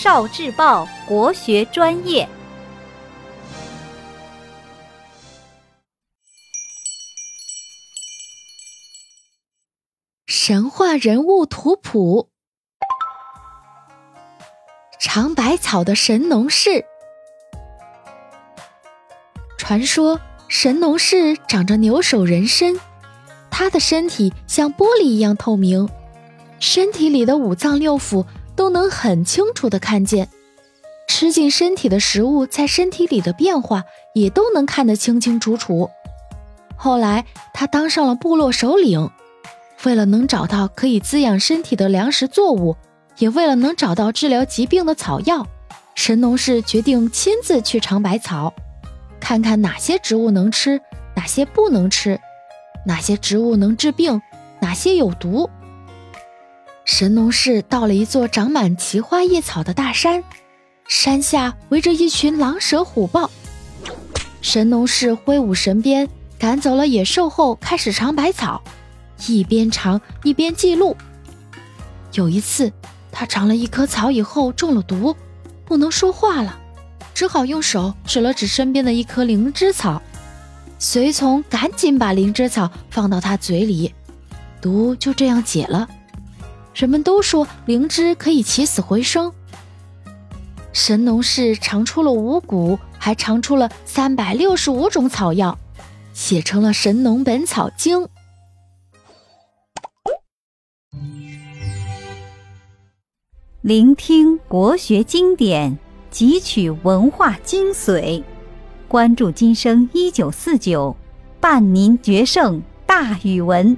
少智报国学专业。神话人物图谱：尝百草的神农氏。传说神农氏长着牛首人身，他的身体像玻璃一样透明，身体里的五脏六腑都能很清楚的看见，吃进身体的食物在身体里的变化也都能看得清清楚楚。后来他当上了部落首领。为了能找到可以滋养身体的粮食作物，也为了能找到治疗疾病的草药，神农氏决定亲自去尝百草，看看哪些植物能吃，哪些不能吃，哪些植物能治病，哪些有毒。神农氏到了一座长满奇花异草的大山，山下围着一群狼蛇虎豹。神农氏挥舞神鞭，赶走了野兽后，开始尝百草。一边尝一边记录。有一次，他尝了一棵草以后中了毒，不能说话了，只好用手指了指身边的一棵灵芝草。随从赶紧把灵芝草放到他嘴里，毒就这样解了。人们都说灵芝可以起死回生。神农氏尝出了五谷，还尝出了三百六十五种草药，写成了《神农本草经》。聆听国学经典，汲取文化精髓，关注今生一九四九，伴您决胜大语文。